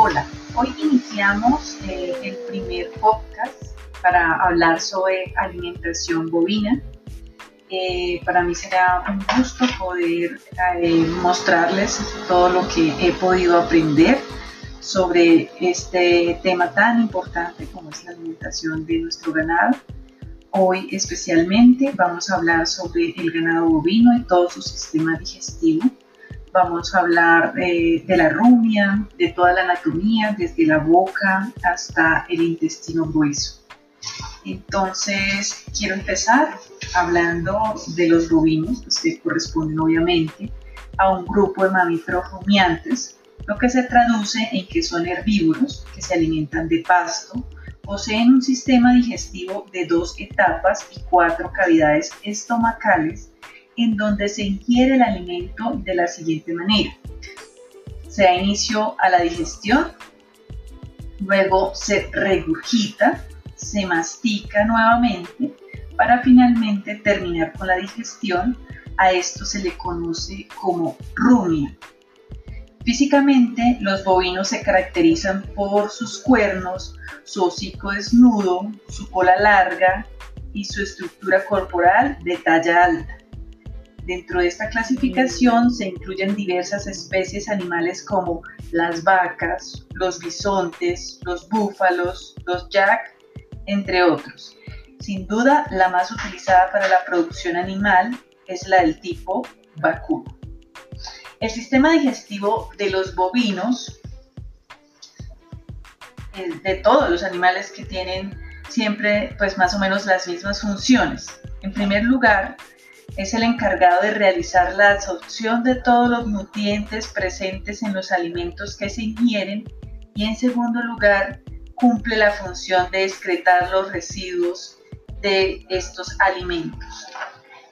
Hola, hoy iniciamos eh, el primer podcast para hablar sobre alimentación bovina. Eh, para mí será un gusto poder eh, mostrarles todo lo que he podido aprender sobre este tema tan importante como es la alimentación de nuestro ganado. Hoy especialmente vamos a hablar sobre el ganado bovino y todo su sistema digestivo Vamos a hablar de la rumia, de toda la anatomía, desde la boca hasta el intestino grueso. Entonces, quiero empezar hablando de los bovinos, que corresponden obviamente a un grupo de mamíferos rumiantes, lo que se traduce en que son herbívoros, que se alimentan de pasto, poseen un sistema digestivo de dos etapas y cuatro cavidades estomacales en donde se ingiere el alimento de la siguiente manera. Se da inicio a la digestión, luego se regurgita, se mastica nuevamente para finalmente terminar con la digestión. A esto se le conoce como rumia. Físicamente, los bovinos se caracterizan por sus cuernos, su hocico desnudo, su cola larga y su estructura corporal de talla alta. Dentro de esta clasificación se incluyen diversas especies animales como las vacas, los bisontes, los búfalos, los yak, entre otros. Sin duda, la más utilizada para la producción animal es la del tipo vacuno. El sistema digestivo de los bovinos, de todos los animales que tienen siempre pues más o menos las mismas funciones. En primer lugar, es el encargado de realizar la absorción de todos los nutrientes presentes en los alimentos que se ingieren y en segundo lugar cumple la función de excretar los residuos de estos alimentos.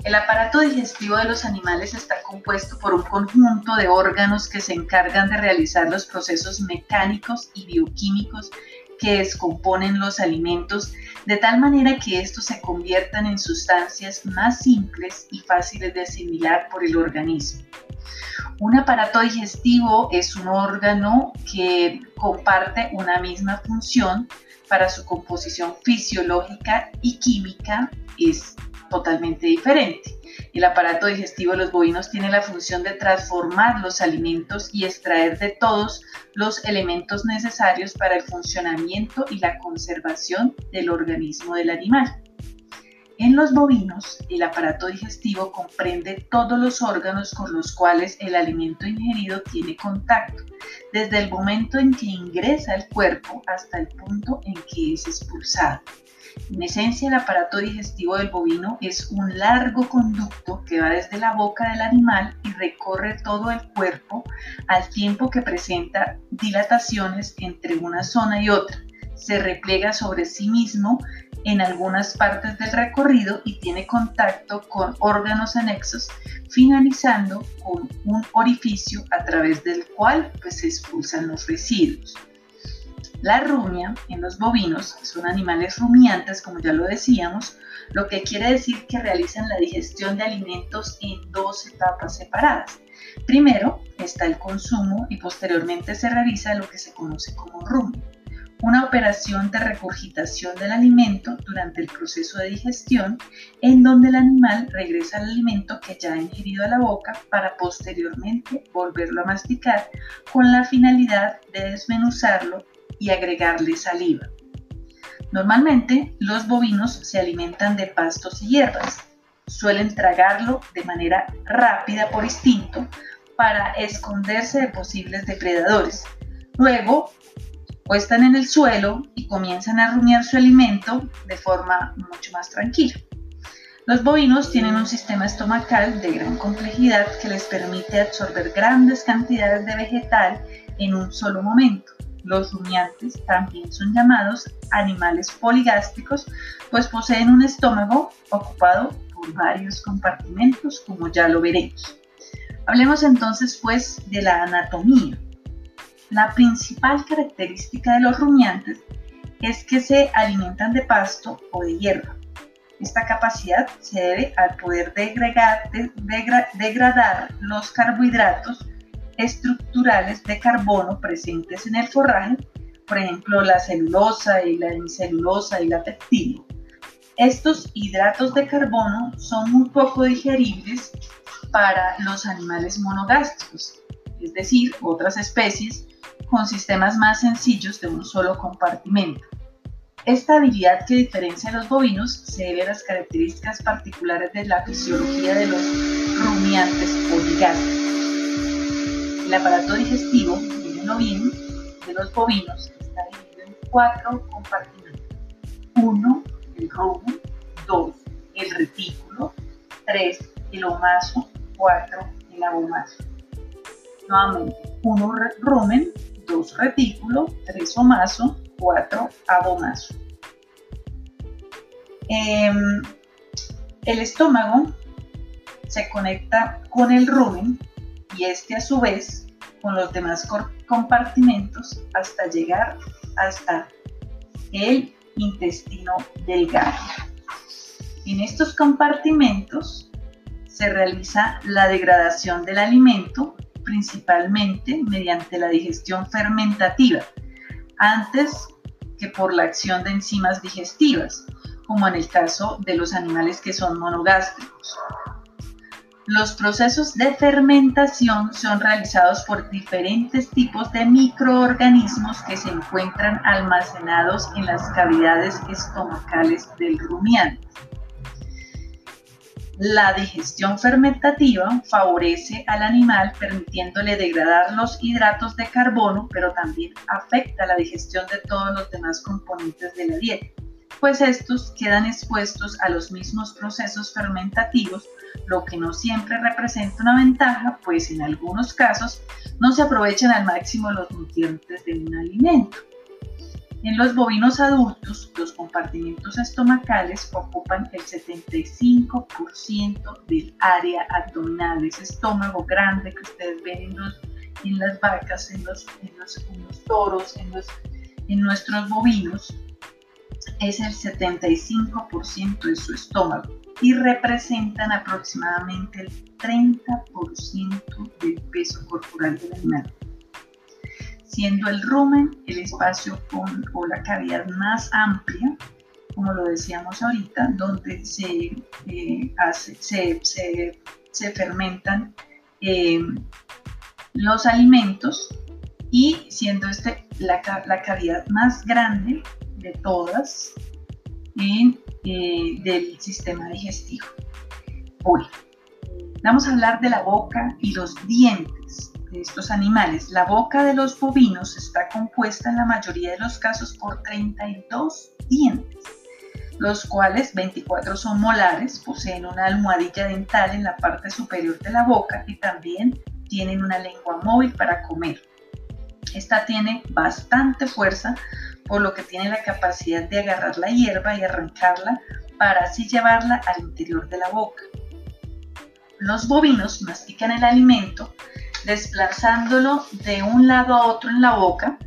El aparato digestivo de los animales está compuesto por un conjunto de órganos que se encargan de realizar los procesos mecánicos y bioquímicos que descomponen los alimentos de tal manera que estos se conviertan en sustancias más simples y fáciles de asimilar por el organismo. Un aparato digestivo es un órgano que comparte una misma función para su composición fisiológica y química es totalmente diferente. El aparato digestivo de los bovinos tiene la función de transformar los alimentos y extraer de todos los elementos necesarios para el funcionamiento y la conservación del organismo del animal. En los bovinos, el aparato digestivo comprende todos los órganos con los cuales el alimento ingerido tiene contacto, desde el momento en que ingresa al cuerpo hasta el punto en que es expulsado. En esencia, el aparato digestivo del bovino es un largo conducto que va desde la boca del animal y recorre todo el cuerpo al tiempo que presenta dilataciones entre una zona y otra. Se repliega sobre sí mismo en algunas partes del recorrido y tiene contacto con órganos anexos, finalizando con un orificio a través del cual pues, se expulsan los residuos. La rumia en los bovinos son animales rumiantes, como ya lo decíamos, lo que quiere decir que realizan la digestión de alimentos en dos etapas separadas. Primero está el consumo y posteriormente se realiza lo que se conoce como rumia, una operación de regurgitación del alimento durante el proceso de digestión en donde el animal regresa al alimento que ya ha ingerido a la boca para posteriormente volverlo a masticar con la finalidad de desmenuzarlo y agregarle saliva. Normalmente los bovinos se alimentan de pastos y hierbas. Suelen tragarlo de manera rápida por instinto para esconderse de posibles depredadores. Luego, están en el suelo y comienzan a rumiar su alimento de forma mucho más tranquila. Los bovinos tienen un sistema estomacal de gran complejidad que les permite absorber grandes cantidades de vegetal en un solo momento. Los rumiantes también son llamados animales poligástricos, pues poseen un estómago ocupado por varios compartimentos, como ya lo veremos. Hablemos entonces pues de la anatomía. La principal característica de los rumiantes es que se alimentan de pasto o de hierba. Esta capacidad se debe al poder degradar los carbohidratos estructurales de carbono presentes en el forraje, por ejemplo la celulosa y la hemicelulosa y la pectina. Estos hidratos de carbono son muy poco digeribles para los animales monogástricos, es decir, otras especies con sistemas más sencillos de un solo compartimento. Esta habilidad que diferencia a los bovinos se debe a las características particulares de la fisiología de los rumiantes poligástricos. El aparato digestivo del ovino de los bovinos está dividido en cuatro compartimentos. Uno, el rumen. Dos, el retículo. Tres, el omaso. Cuatro, el abomaso. Nuevamente, uno rumen, dos retículo, tres omaso, 4 abomaso. Em, el estómago se conecta con el rumen y este a su vez con los demás compartimentos hasta llegar hasta el intestino delgado. En estos compartimentos se realiza la degradación del alimento principalmente mediante la digestión fermentativa, antes que por la acción de enzimas digestivas, como en el caso de los animales que son monogástricos. Los procesos de fermentación son realizados por diferentes tipos de microorganismos que se encuentran almacenados en las cavidades estomacales del rumiante. La digestión fermentativa favorece al animal permitiéndole degradar los hidratos de carbono, pero también afecta la digestión de todos los demás componentes de la dieta, pues estos quedan expuestos a los mismos procesos fermentativos, lo que no siempre representa una ventaja, pues en algunos casos no se aprovechan al máximo los nutrientes de un alimento. En los bovinos adultos, los compartimentos estomacales ocupan el 75% del área abdominal, ese estómago grande que ustedes ven en, las vacas, en los, toros, en, en nuestros bovinos, es el 75% de su estómago y representan aproximadamente el 30% del peso corporal del animal siendo el rumen el espacio con, o la cavidad más amplia, como lo decíamos ahorita, donde se, eh, se, fermentan eh, los alimentos y siendo este la, cavidad más grande de todas eh, del sistema digestivo. Hoy vamos a hablar de la boca y los dientes de estos animales. La boca de los bovinos está compuesta en la mayoría de los casos por 32 dientes, los cuales 24 son molares, poseen una almohadilla dental en la parte superior de la boca y también tienen una lengua móvil para comer. Esta tiene bastante fuerza, por lo que tiene la capacidad de agarrar la hierba y arrancarla para así llevarla al interior de la boca. Los bovinos mastican el alimento desplazándolo de un lado a otro en la boca.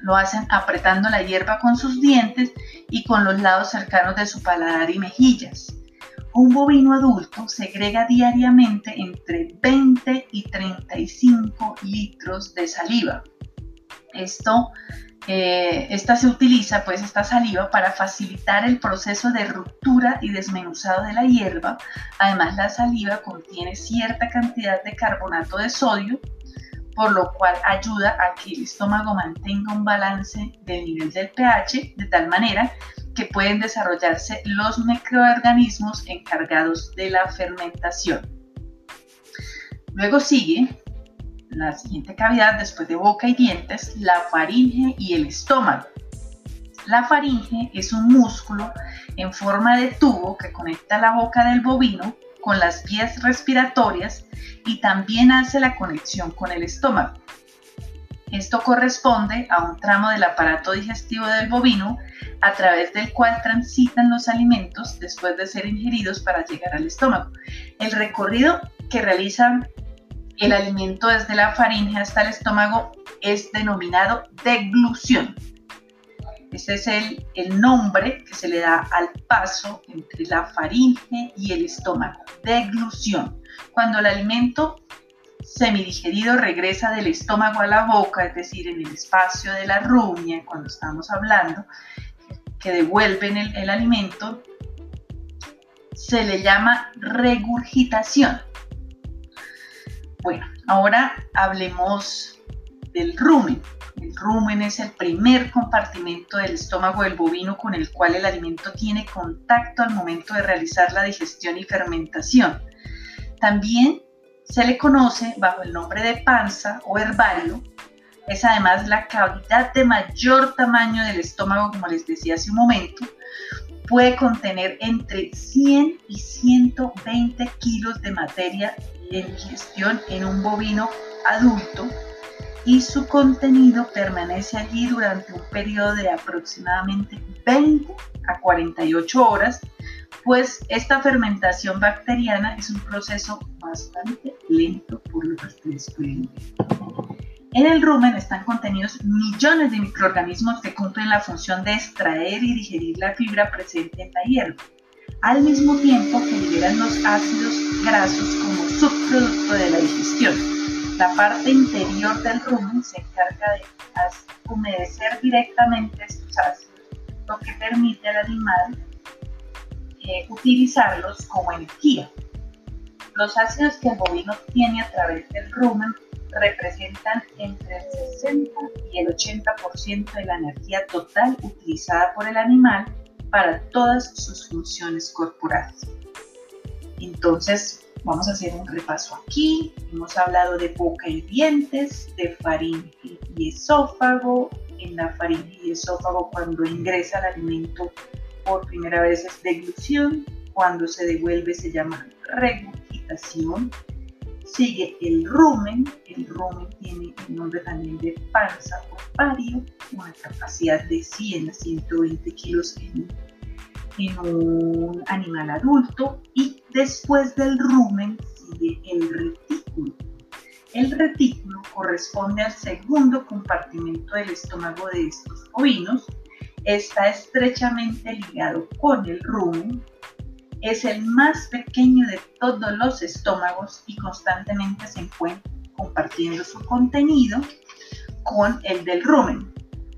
Lo hacen apretando la hierba con sus dientes y con los lados cercanos de su paladar y mejillas. Un bovino adulto segrega diariamente entre 20 y 35 litros de saliva. Esto eh, esta se utiliza, pues, esta saliva para facilitar el proceso de ruptura y desmenuzado de la hierba. Además, la saliva contiene cierta cantidad de carbonato de sodio, por lo cual ayuda a que el estómago mantenga un balance del nivel del pH, de tal manera que pueden desarrollarse los microorganismos encargados de la fermentación. Luego sigue la siguiente cavidad después de boca y dientes, la faringe y el estómago. La faringe es un músculo en forma de tubo que conecta la boca del bovino con las vías respiratorias y también hace la conexión con el estómago. Esto corresponde a un tramo del aparato digestivo del bovino a través del cual transitan los alimentos después de ser ingeridos para llegar al estómago. El recorrido que realizan el alimento desde la faringe hasta el estómago es denominado deglución. Este es el, el, nombre que se le da al paso entre la faringe y el estómago, deglución. Cuando el alimento semidigerido regresa del estómago a la boca, es decir, en el espacio de la rumia, cuando estamos hablando, que devuelven el, el alimento, se le llama regurgitación. Bueno, ahora hablemos del rumen. El rumen es el primer compartimento del estómago del bovino con el cual el alimento tiene contacto al momento de realizar la digestión y fermentación. También se le conoce bajo el nombre de panza o herbario. Es además la cavidad de mayor tamaño del estómago, como les decía hace un momento. Puede contener entre 100 y 120 kilos de materia en digestión en un bovino adulto y su contenido permanece allí durante un periodo de aproximadamente 20 a 48 horas pues esta fermentación bacteriana es un proceso bastante lento por lo que ustedes pueden ver. En el rumen están contenidos millones de microorganismos que cumplen la función de extraer y digerir la fibra presente en la hierba, al mismo tiempo que liberan los ácidos grasos como subproducto de la digestión. La parte interior del rumen se encarga de humedecer directamente estos ácidos, lo que permite al animal utilizarlos como energía. Los ácidos que el bovino tiene a través del rumen representan entre el 60 y el 80% de la energía total utilizada por el animal para todas sus funciones corporales. Entonces, vamos a hacer un repaso aquí. Hemos hablado de boca y dientes, de faringe y esófago. En la faringe y esófago, cuando ingresa el alimento por primera vez es deglución, cuando se devuelve se llama regurgitación. Sigue el rumen, el rumen tiene el nombre también de panza o pario, una capacidad de 100 a 120 kilos en, en un animal adulto. Y después del rumen sigue el retículo. El retículo corresponde al segundo compartimento del estómago de estos ovinos está estrechamente ligado con el rumen, es el más pequeño de todos los estómagos y constantemente se encuentra compartiendo su contenido con el del rumen.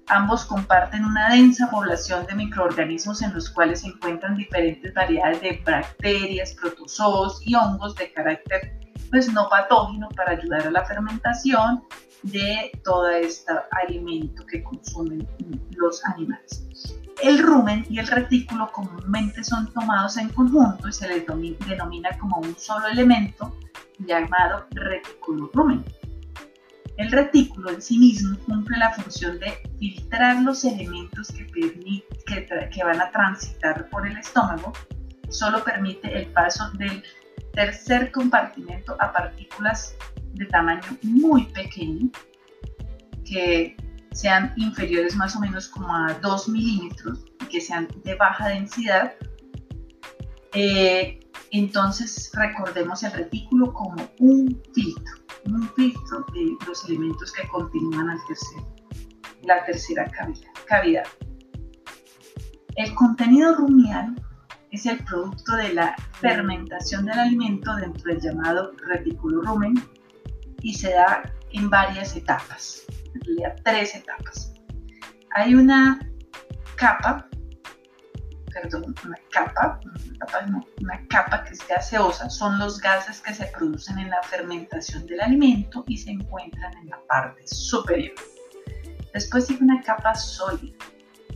Ambos comparten una densa población de microorganismos en los cuales se encuentran diferentes variedades de bacterias, protozoos y hongos de carácter pues, no patógeno para ayudar a la fermentación de todo este alimento que consumen los animales. El rumen y el retículo comúnmente son tomados en conjunto y se les denomina como un solo elemento llamado retículo rumen. El retículo en sí mismo cumple la función de filtrar los elementos que, que, que van a transitar por el estómago, solo permite el paso del tercer compartimento a partículas de tamaño muy pequeño, que sean inferiores más o menos como a 2 milímetros y que sean de baja densidad. Eh, entonces recordemos el retículo como un filtro, un filtro de los elementos que continúan al tercer, la tercera cavidad. cavidad. El contenido rumial es el producto de la fermentación del alimento dentro del llamado retículo rumen y se da en varias etapas, tres etapas. Hay una capa, perdón, una capa, una capa, una capa que es gaseosa, son los gases que se producen en la fermentación del alimento y se encuentran en la parte superior. Después hay una capa sólida,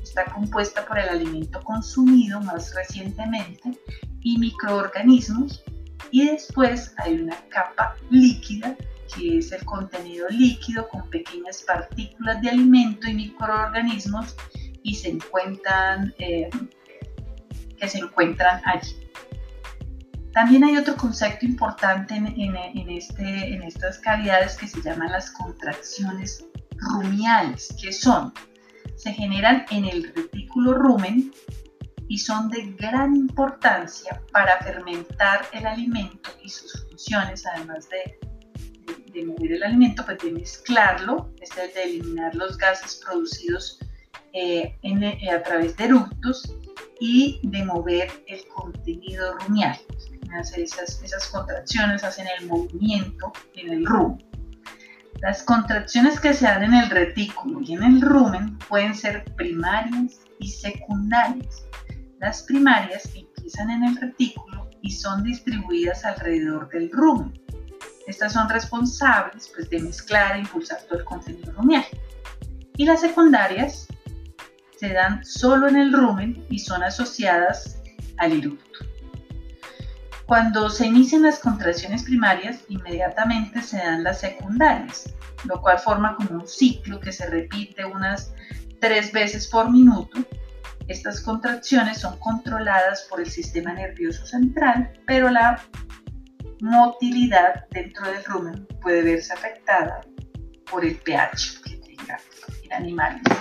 está compuesta por el alimento consumido más recientemente y microorganismos y después hay una capa líquida que es el contenido líquido con pequeñas partículas de alimento y microorganismos y se encuentran, eh, que se encuentran allí. También hay otro concepto importante en, este, en estas cavidades que se llaman las contracciones rumiales, que son, se generan en el retículo rumen y son de gran importancia para fermentar el alimento y sus funciones, además de de mover el alimento, pues de mezclarlo, es el de eliminar los gases producidos eh, eh, a través de eructos y de mover el contenido rumial. esas, esas contracciones, hacen el movimiento en el rumen. Las contracciones que se dan en el retículo y en el rumen pueden ser primarias y secundarias. Las primarias empiezan en el retículo y son distribuidas alrededor del rumen. Estas son responsables pues, de mezclar e impulsar todo el contenido rumial. Y las secundarias se dan solo en el rumen y son asociadas al eructo. Cuando se inician las contracciones primarias, inmediatamente se dan las secundarias, lo cual forma como un ciclo que se repite unas tres veces por minuto. Estas contracciones son controladas por el sistema nervioso central, pero la motilidad dentro del rumen puede verse afectada por el pH que tenga el animal en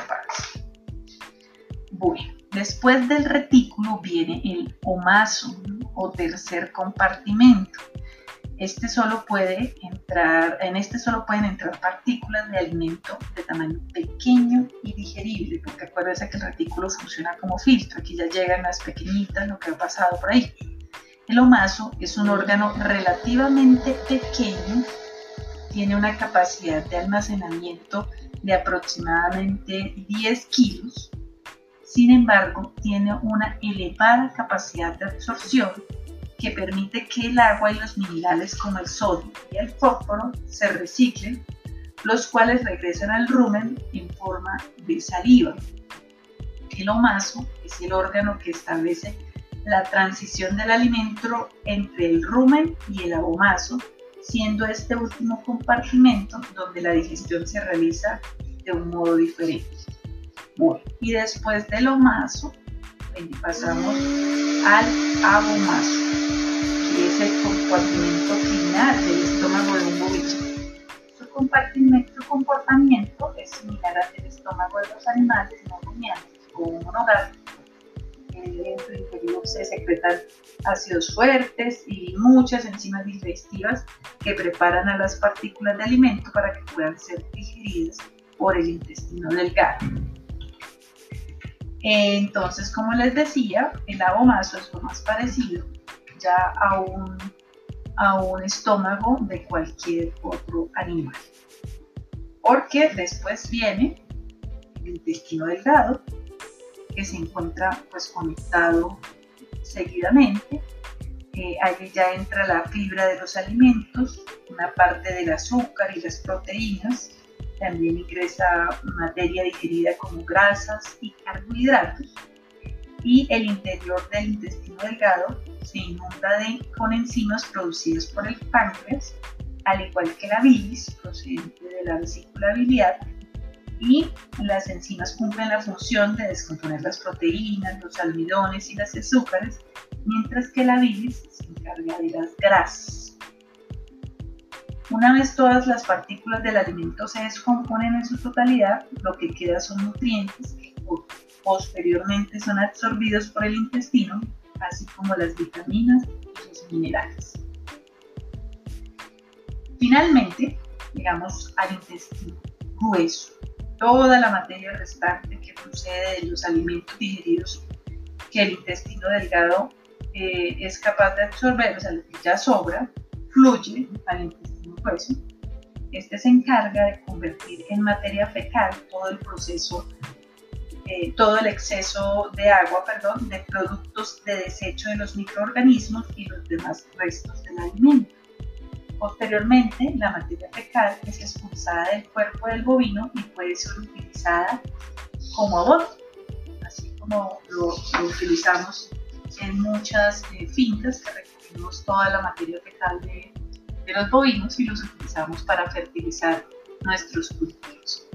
Bueno, después del retículo viene el omaso o tercer compartimento. Este solo puede entrar, en este solo pueden entrar partículas de alimento de tamaño pequeño y digerible, porque acuérdense que el retículo funciona como filtro, aquí ya llegan las pequeñitas, lo que ha pasado por ahí. El omaso es un órgano relativamente pequeño, tiene una capacidad de almacenamiento de aproximadamente 10 kilos, sin embargo tiene una elevada capacidad de absorción que permite que el agua y los minerales como el sodio y el fósforo se reciclen, los cuales regresan al rumen en forma de saliva. El omaso es el órgano que establece la transición del alimento entre el rumen y el abomaso, siendo este último compartimento donde la digestión se realiza de un modo diferente. Y después del omaso, pasamos al abomaso, que es el compartimento final del estómago de un bovino. Su compartimento, comportamiento es similar al del estómago de los animales no rumiantes o monogámicos en su interior se secretan ácidos fuertes y muchas enzimas digestivas que preparan a las partículas de alimento para que puedan ser digeridas por el intestino delgado. Entonces, como les decía, el abomaso es lo más parecido ya a un, a un estómago de cualquier otro animal. Porque después viene el intestino delgado, que se encuentra pues conectado seguidamente. Eh, ahí ya entra la fibra de los alimentos, una parte del azúcar y las proteínas, también ingresa materia digerida como grasas y carbohidratos y el interior del intestino delgado se inunda con enzimas producidas por el páncreas, al igual que la bilis procedente de la vesícula biliar y las enzimas cumplen la función de descomponer las proteínas, los almidones y las azúcares, mientras que la bilis se encarga de las grasas. Una vez todas las partículas del alimento se descomponen en su totalidad, lo que queda son nutrientes que posteriormente son absorbidos por el intestino, así como las vitaminas y los minerales. Finalmente, llegamos al intestino grueso toda la materia restante que procede de los alimentos digeridos que el intestino delgado eh, es capaz de absorber, o sea, lo que ya sobra, fluye al intestino grueso. Este se encarga de convertir en materia fecal todo el proceso, eh, todo el exceso de agua, perdón, de productos de desecho de los microorganismos y los demás restos del alimento. Posteriormente, la materia fecal es expulsada del cuerpo del bovino y puede ser utilizada como abono, así como lo, utilizamos en muchas eh, fincas que recogemos toda la materia fecal de, de, los bovinos y los utilizamos para fertilizar nuestros cultivos.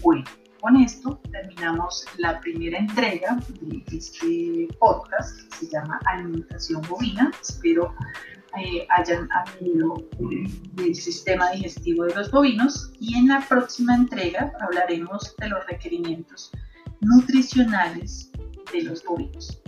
Bueno, con esto terminamos la primera entrega de este podcast que se llama Alimentación Bovina. Espero eh, hayan habido del sistema digestivo de los bovinos y en la próxima entrega hablaremos de los requerimientos nutricionales de los bovinos.